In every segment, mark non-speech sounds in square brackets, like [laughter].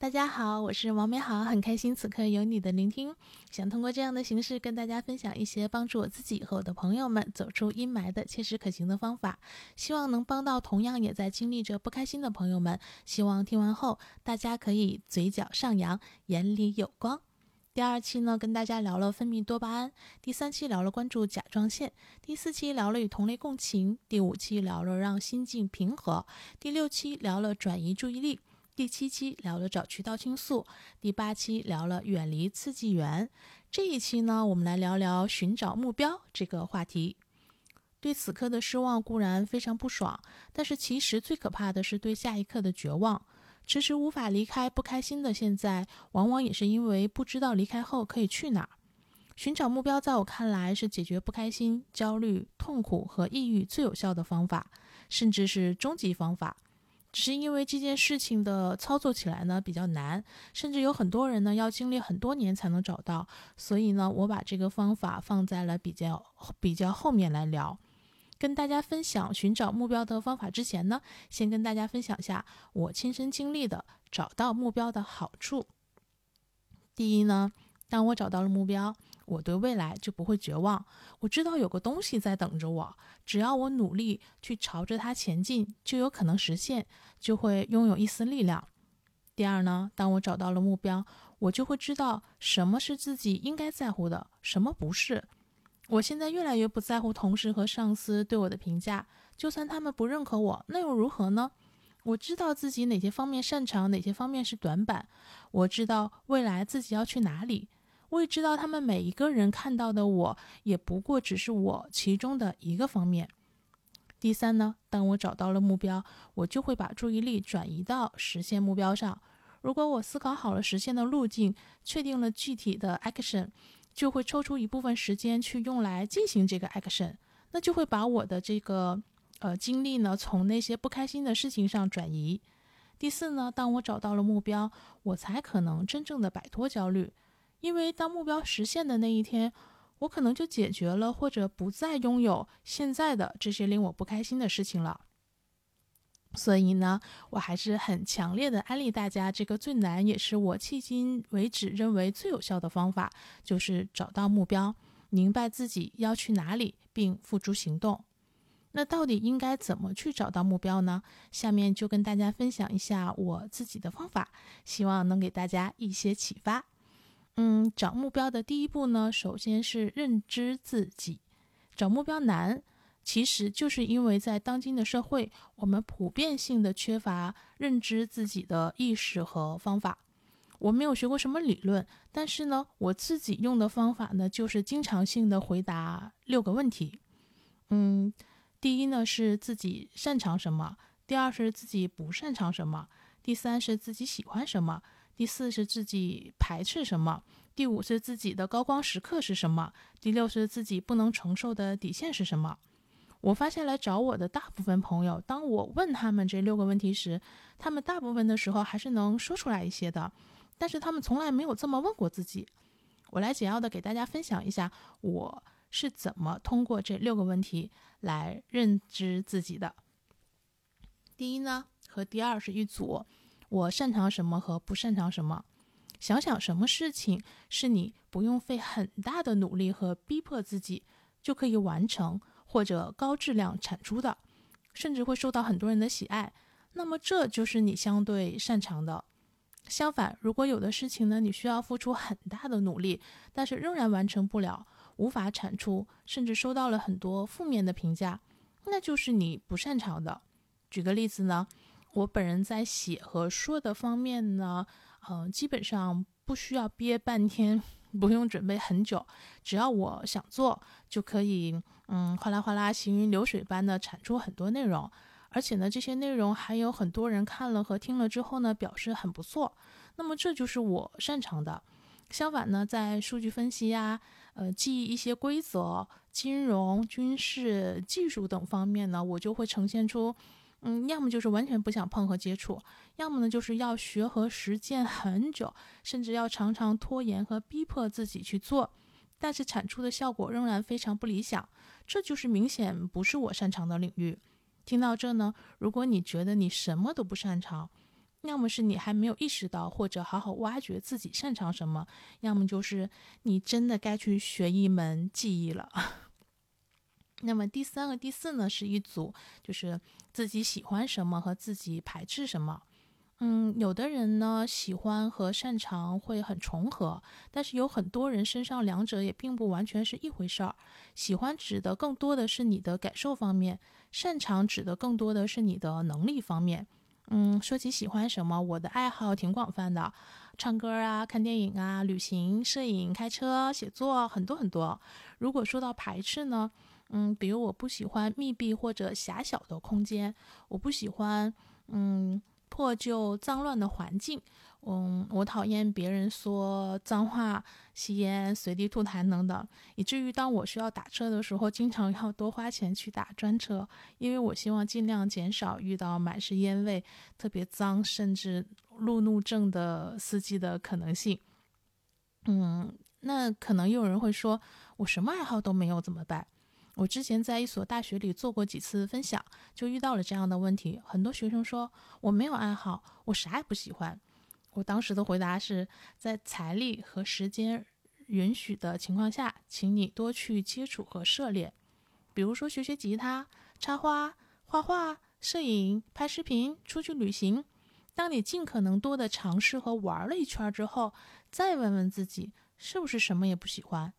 大家好，我是王美好，很开心此刻有你的聆听。想通过这样的形式跟大家分享一些帮助我自己和我的朋友们走出阴霾的切实可行的方法，希望能帮到同样也在经历着不开心的朋友们。希望听完后大家可以嘴角上扬，眼里有光。第二期呢，跟大家聊了分泌多巴胺；第三期聊了关注甲状腺；第四期聊了与同类共情；第五期聊了让心境平和；第六期聊了转移注意力。第七期聊了找渠道倾诉，第八期聊了远离刺激源，这一期呢，我们来聊聊寻找目标这个话题。对此刻的失望固然非常不爽，但是其实最可怕的是对下一刻的绝望。迟迟无法离开不开心的现在，往往也是因为不知道离开后可以去哪儿。寻找目标，在我看来是解决不开心、焦虑、痛苦和抑郁最有效的方法，甚至是终极方法。只是因为这件事情的操作起来呢比较难，甚至有很多人呢要经历很多年才能找到，所以呢我把这个方法放在了比较比较后面来聊。跟大家分享寻找目标的方法之前呢，先跟大家分享下我亲身经历的找到目标的好处。第一呢，当我找到了目标。我对未来就不会绝望，我知道有个东西在等着我，只要我努力去朝着它前进，就有可能实现，就会拥有一丝力量。第二呢，当我找到了目标，我就会知道什么是自己应该在乎的，什么不是。我现在越来越不在乎同事和上司对我的评价，就算他们不认可我，那又如何呢？我知道自己哪些方面擅长，哪些方面是短板，我知道未来自己要去哪里。我也知道，他们每一个人看到的我，也不过只是我其中的一个方面。第三呢，当我找到了目标，我就会把注意力转移到实现目标上。如果我思考好了实现的路径，确定了具体的 action，就会抽出一部分时间去用来进行这个 action，那就会把我的这个呃精力呢，从那些不开心的事情上转移。第四呢，当我找到了目标，我才可能真正的摆脱焦虑。因为当目标实现的那一天，我可能就解决了或者不再拥有现在的这些令我不开心的事情了。所以呢，我还是很强烈的安利大家，这个最难也是我迄今为止认为最有效的方法，就是找到目标，明白自己要去哪里，并付诸行动。那到底应该怎么去找到目标呢？下面就跟大家分享一下我自己的方法，希望能给大家一些启发。嗯，找目标的第一步呢，首先是认知自己。找目标难，其实就是因为在当今的社会，我们普遍性的缺乏认知自己的意识和方法。我没有学过什么理论，但是呢，我自己用的方法呢，就是经常性的回答六个问题。嗯，第一呢是自己擅长什么，第二是自己不擅长什么，第三是自己喜欢什么。第四是自己排斥什么，第五是自己的高光时刻是什么，第六是自己不能承受的底线是什么。我发现来找我的大部分朋友，当我问他们这六个问题时，他们大部分的时候还是能说出来一些的，但是他们从来没有这么问过自己。我来简要的给大家分享一下，我是怎么通过这六个问题来认知自己的。第一呢，和第二是一组。我擅长什么和不擅长什么？想想什么事情是你不用费很大的努力和逼迫自己就可以完成或者高质量产出的，甚至会受到很多人的喜爱，那么这就是你相对擅长的。相反，如果有的事情呢，你需要付出很大的努力，但是仍然完成不了，无法产出，甚至收到了很多负面的评价，那就是你不擅长的。举个例子呢？我本人在写和说的方面呢，嗯，基本上不需要憋半天，[laughs] 不用准备很久，只要我想做，就可以，嗯，哗啦哗啦，行云流水般的产出很多内容。而且呢，这些内容还有很多人看了和听了之后呢，表示很不错。那么这就是我擅长的。相反呢，在数据分析呀，呃，记忆一些规则、金融、军事、技术等方面呢，我就会呈现出。嗯，要么就是完全不想碰和接触，要么呢就是要学和实践很久，甚至要常常拖延和逼迫自己去做，但是产出的效果仍然非常不理想。这就是明显不是我擅长的领域。听到这呢，如果你觉得你什么都不擅长，要么是你还没有意识到或者好好挖掘自己擅长什么，要么就是你真的该去学一门技艺了。那么第三个、第四呢，是一组，就是自己喜欢什么和自己排斥什么。嗯，有的人呢喜欢和擅长会很重合，但是有很多人身上两者也并不完全是一回事儿。喜欢指的更多的是你的感受方面，擅长指的更多的是你的能力方面。嗯，说起喜欢什么，我的爱好挺广泛的，唱歌啊、看电影啊、旅行、摄影、开车、写作，很多很多。如果说到排斥呢，嗯，比如我不喜欢密闭或者狭小的空间，我不喜欢，嗯。破旧脏乱的环境，嗯，我讨厌别人说脏话、吸烟、随地吐痰等等，以至于当我需要打车的时候，经常要多花钱去打专车，因为我希望尽量减少遇到满是烟味、特别脏，甚至路怒症的司机的可能性。嗯，那可能有人会说，我什么爱好都没有怎么办？我之前在一所大学里做过几次分享，就遇到了这样的问题。很多学生说我没有爱好，我啥也不喜欢。我当时的回答是在财力和时间允许的情况下，请你多去接触和涉猎，比如说学学吉他、插花、画画、摄影、拍视频、出去旅行。当你尽可能多的尝试和玩了一圈之后，再问问自己是不是什么也不喜欢。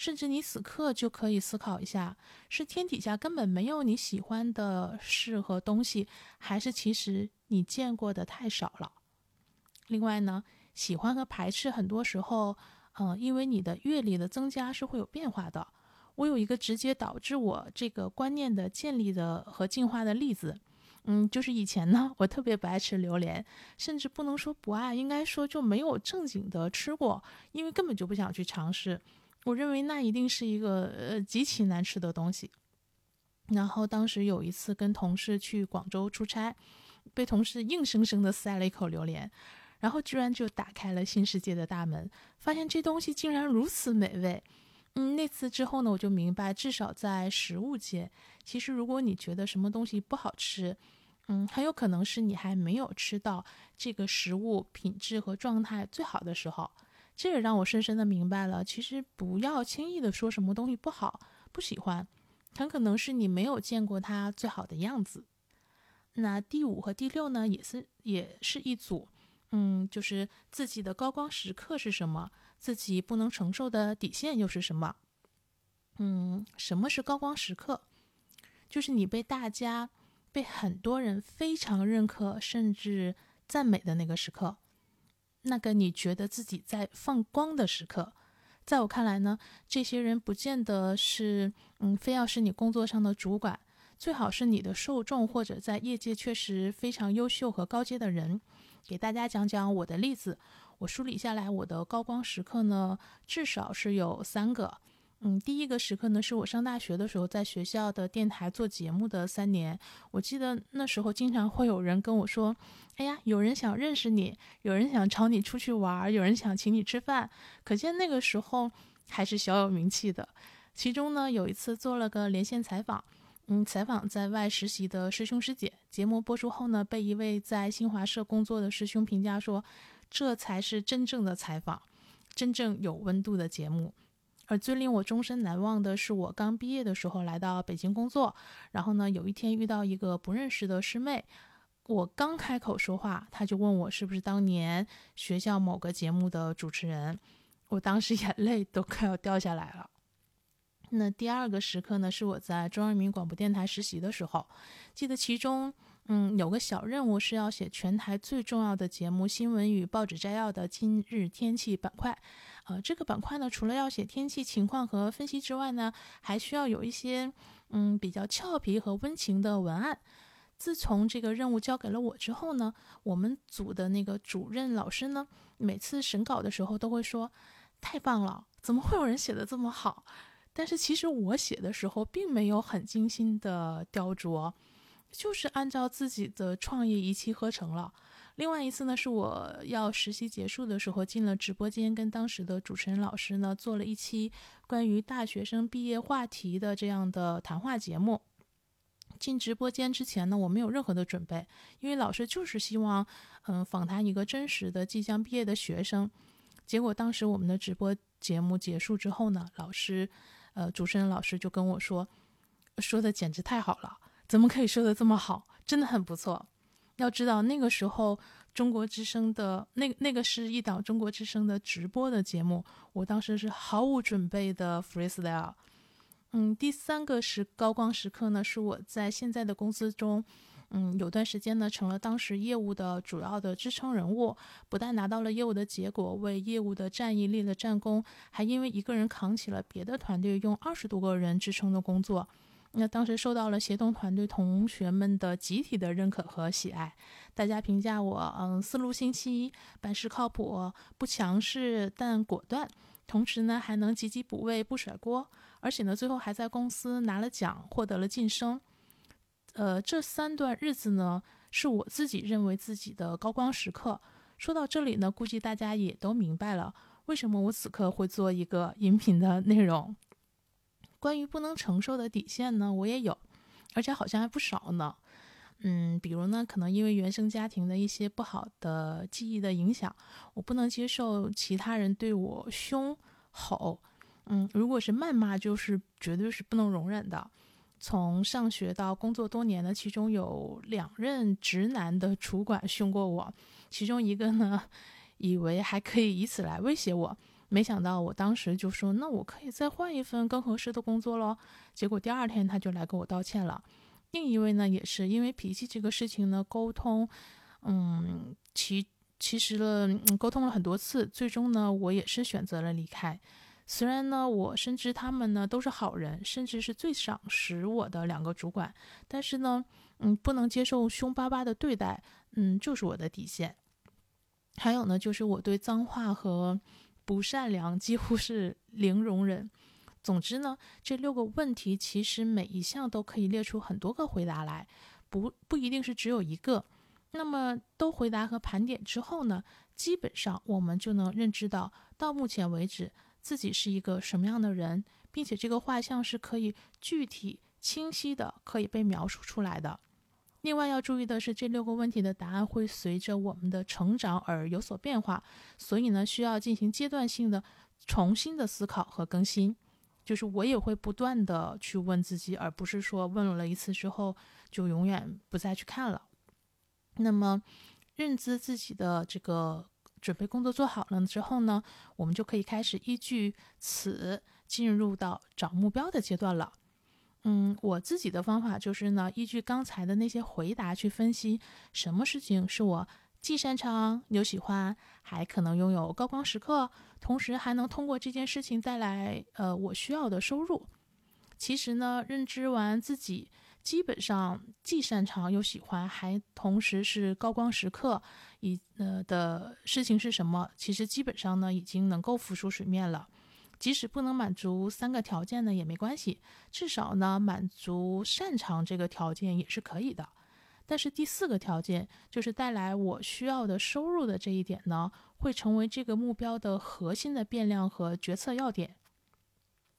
甚至你此刻就可以思考一下：是天底下根本没有你喜欢的事和东西，还是其实你见过的太少了？另外呢，喜欢和排斥很多时候，嗯，因为你的阅历的增加是会有变化的。我有一个直接导致我这个观念的建立的和进化的例子，嗯，就是以前呢，我特别不爱吃榴莲，甚至不能说不爱，应该说就没有正经的吃过，因为根本就不想去尝试。我认为那一定是一个呃极其难吃的东西。然后当时有一次跟同事去广州出差，被同事硬生生的塞了一口榴莲，然后居然就打开了新世界的大门，发现这东西竟然如此美味。嗯，那次之后呢，我就明白，至少在食物界，其实如果你觉得什么东西不好吃，嗯，很有可能是你还没有吃到这个食物品质和状态最好的时候。这也让我深深的明白了，其实不要轻易的说什么东西不好、不喜欢，很可能是你没有见过它最好的样子。那第五和第六呢，也是也是一组，嗯，就是自己的高光时刻是什么，自己不能承受的底线又是什么？嗯，什么是高光时刻？就是你被大家、被很多人非常认可甚至赞美的那个时刻。那个你觉得自己在放光的时刻，在我看来呢，这些人不见得是，嗯，非要是你工作上的主管，最好是你的受众或者在业界确实非常优秀和高阶的人。给大家讲讲我的例子，我梳理下来我的高光时刻呢，至少是有三个。嗯，第一个时刻呢，是我上大学的时候，在学校的电台做节目的三年。我记得那时候经常会有人跟我说：“哎呀，有人想认识你，有人想找你出去玩，有人想请你吃饭。”可见那个时候还是小有名气的。其中呢，有一次做了个连线采访，嗯，采访在外实习的师兄师姐。节目播出后呢，被一位在新华社工作的师兄评价说：“这才是真正的采访，真正有温度的节目。”而最令我终身难忘的是，我刚毕业的时候来到北京工作，然后呢，有一天遇到一个不认识的师妹，我刚开口说话，她就问我是不是当年学校某个节目的主持人，我当时 [laughs] 眼泪都快要掉下来了。那第二个时刻呢，是我在中央人民广播电台实习的时候，记得其中，嗯，有个小任务是要写全台最重要的节目新闻与报纸摘要的今日天气板块。呃，这个板块呢，除了要写天气情况和分析之外呢，还需要有一些嗯比较俏皮和温情的文案。自从这个任务交给了我之后呢，我们组的那个主任老师呢，每次审稿的时候都会说：“太棒了，怎么会有人写的这么好？”但是其实我写的时候并没有很精心的雕琢，就是按照自己的创意一气呵成了。另外一次呢，是我要实习结束的时候进了直播间，跟当时的主持人老师呢做了一期关于大学生毕业话题的这样的谈话节目。进直播间之前呢，我没有任何的准备，因为老师就是希望，嗯，访谈一个真实的即将毕业的学生。结果当时我们的直播节目结束之后呢，老师，呃，主持人老师就跟我说，说的简直太好了，怎么可以说的这么好？真的很不错。要知道那个时候中国之声的那那个是一档中国之声的直播的节目，我当时是毫无准备的 freestyle。嗯，第三个是高光时刻呢，是我在现在的公司中，嗯，有段时间呢，成了当时业务的主要的支撑人物，不但拿到了业务的结果，为业务的战役立了战功，还因为一个人扛起了别的团队用二十多个人支撑的工作，那当时受到了协同团队同学们的集体的认可和喜爱，大家评价我，嗯，思路清晰，办事靠谱，不强势但果断，同时呢，还能积极补位，不甩锅。而且呢，最后还在公司拿了奖，获得了晋升。呃，这三段日子呢，是我自己认为自己的高光时刻。说到这里呢，估计大家也都明白了，为什么我此刻会做一个音频的内容。关于不能承受的底线呢，我也有，而且好像还不少呢。嗯，比如呢，可能因为原生家庭的一些不好的记忆的影响，我不能接受其他人对我凶吼。嗯，如果是谩骂，就是绝对是不能容忍的。从上学到工作多年呢，其中有两任直男的主管凶过我，其中一个呢，以为还可以以此来威胁我，没想到我当时就说，那我可以再换一份更合适的工作喽。结果第二天他就来跟我道歉了。另一位呢，也是因为脾气这个事情呢，沟通，嗯，其其实了，嗯沟通了很多次，最终呢，我也是选择了离开。虽然呢，我深知他们呢都是好人，甚至是最赏识我的两个主管，但是呢，嗯，不能接受凶巴巴的对待，嗯，就是我的底线。还有呢，就是我对脏话和不善良几乎是零容忍。总之呢，这六个问题其实每一项都可以列出很多个回答来，不不一定是只有一个。那么都回答和盘点之后呢，基本上我们就能认知到，到目前为止。自己是一个什么样的人，并且这个画像是可以具体、清晰的可以被描述出来的。另外要注意的是，这六个问题的答案会随着我们的成长而有所变化，所以呢，需要进行阶段性的重新的思考和更新。就是我也会不断的去问自己，而不是说问了一次之后就永远不再去看了。那么，认知自己的这个。准备工作做好了之后呢，我们就可以开始依据此进入到找目标的阶段了。嗯，我自己的方法就是呢，依据刚才的那些回答去分析，什么事情是我既擅长又喜欢，还可能拥有高光时刻，同时还能通过这件事情带来呃我需要的收入。其实呢，认知完自己。基本上既擅长又喜欢，还同时是高光时刻，以呃的事情是什么？其实基本上呢已经能够浮出水面了。即使不能满足三个条件呢也没关系，至少呢满足擅长这个条件也是可以的。但是第四个条件就是带来我需要的收入的这一点呢，会成为这个目标的核心的变量和决策要点。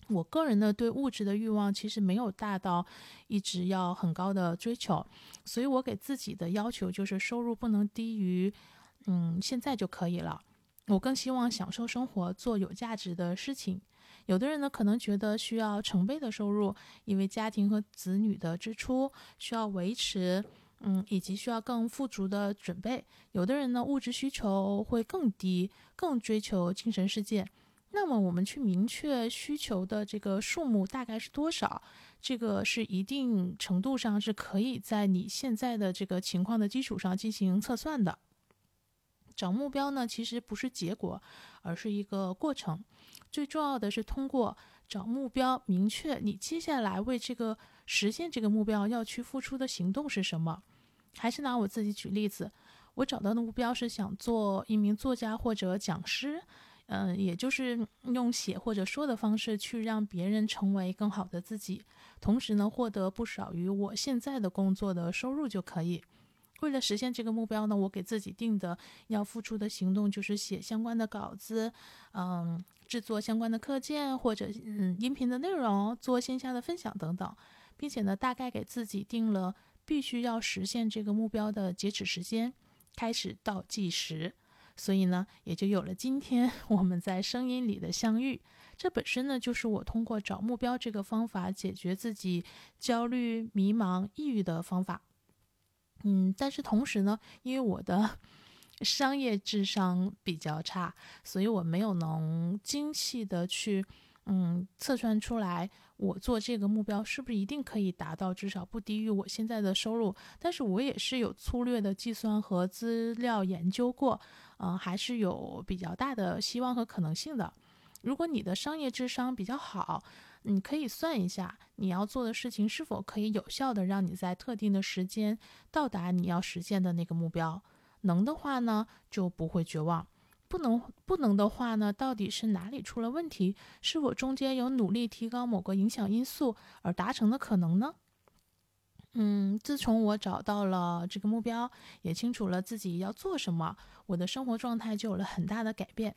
我个人呢，对物质的欲望其实没有大到一直要很高的追求，所以我给自己的要求就是收入不能低于，嗯，现在就可以了。我更希望享受生活，做有价值的事情。有的人呢，可能觉得需要成倍的收入，因为家庭和子女的支出需要维持，嗯，以及需要更富足的准备。有的人呢，物质需求会更低，更追求精神世界。那么我们去明确需求的这个数目大概是多少？这个是一定程度上是可以在你现在的这个情况的基础上进行测算的。找目标呢，其实不是结果，而是一个过程。最重要的是通过找目标，明确你接下来为这个实现这个目标要去付出的行动是什么。还是拿我自己举例子，我找到的目标是想做一名作家或者讲师。嗯，也就是用写或者说的方式去让别人成为更好的自己，同时呢，获得不少于我现在的工作的收入就可以。为了实现这个目标呢，我给自己定的要付出的行动就是写相关的稿子，嗯，制作相关的课件或者嗯音频的内容，做线下的分享等等。并且呢，大概给自己定了必须要实现这个目标的截止时间，开始倒计时。所以呢，也就有了今天 [laughs] 我们在声音里的相遇。这本身呢，就是我通过找目标这个方法解决自己焦虑、迷茫、抑郁的方法。嗯，但是同时呢，因为我的 [laughs] 商业智商比较差，所以我没有能精细的去嗯测算出来，我做这个目标是不是一定可以达到，至少不低于我现在的收入。但是我也是有粗略的计算和资料研究过，嗯，还是有比较大的希望和可能性的。如果你的商业智商比较好，你可以算一下你要做的事情是否可以有效的让你在特定的时间到达你要实现的那个目标。能的话呢，就不会绝望；不能不能的话呢，到底是哪里出了问题？是否中间有努力提高某个影响因素而达成的可能呢？嗯，自从我找到了这个目标，也清楚了自己要做什么，我的生活状态就有了很大的改变。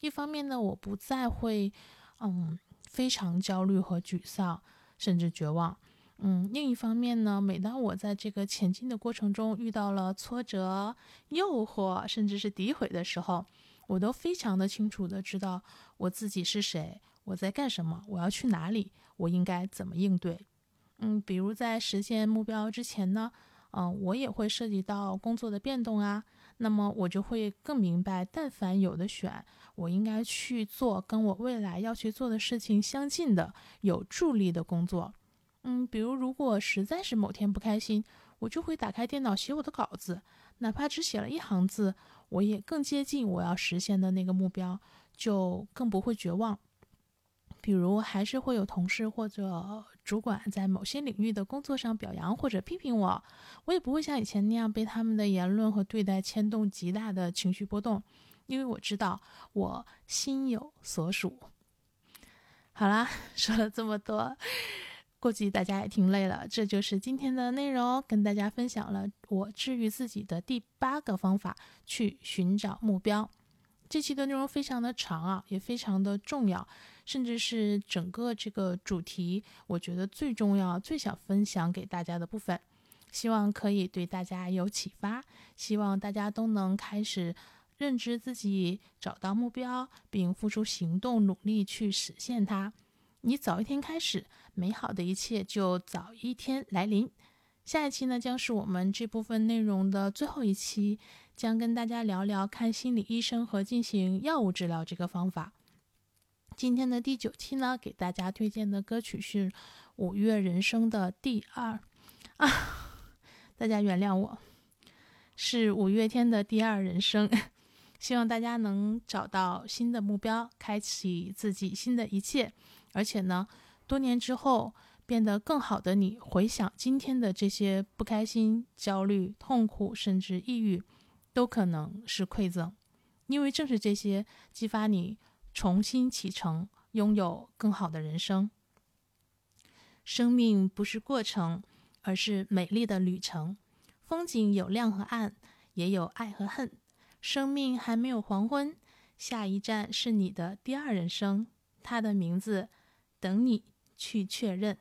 一方面呢，我不再会，嗯，非常焦虑和沮丧，甚至绝望。嗯，另一方面呢，每当我在这个前进的过程中遇到了挫折、诱惑，甚至是诋毁的时候，我都非常的清楚的知道我自己是谁，我在干什么，我要去哪里，我应该怎么应对。嗯，比如在实现目标之前呢，嗯，我也会涉及到工作的变动啊。那么我就会更明白，但凡有的选，我应该去做跟我未来要去做的事情相近的、有助力的工作。嗯，比如如果实在是某天不开心，我就会打开电脑写我的稿子，哪怕只写了一行字，我也更接近我要实现的那个目标，就更不会绝望。比如还是会有同事或者主管在某些领域的工作上表扬或者批评我，我也不会像以前那样被他们的言论和对待牵动极大的情绪波动，因为我知道我心有所属。好啦，说了这么多，估计大家也听累了，这就是今天的内容，跟大家分享了我治愈自己的第八个方法，去寻找目标。这期的内容非常的长啊，也非常的重要。甚至是整个这个主题，我觉得最重要、最想分享给大家的部分，希望可以对大家有启发。希望大家都能开始认知自己，找到目标，并付出行动，努力去实现它。你早一天开始，美好的一切就早一天来临。下一期呢，将是我们这部分内容的最后一期，将跟大家聊聊看心理医生和进行药物治疗这个方法。今天的第九期呢，给大家推荐的歌曲是《五月人生》的第二啊，[laughs] 大家原谅我，是五月天的第二人生。希望大家能找到新的目标，开启自己新的一切。而且呢，多年之后变得更好的你，回想今天的这些不开心、焦虑、痛苦，甚至抑郁，都可能是馈赠，因为正是这些激发你。重新启程，拥有更好的人生。生命不是过程，而是美丽的旅程。风景有亮和暗，也有爱和恨。生命还没有黄昏，下一站是你的第二人生，它的名字等你去确认。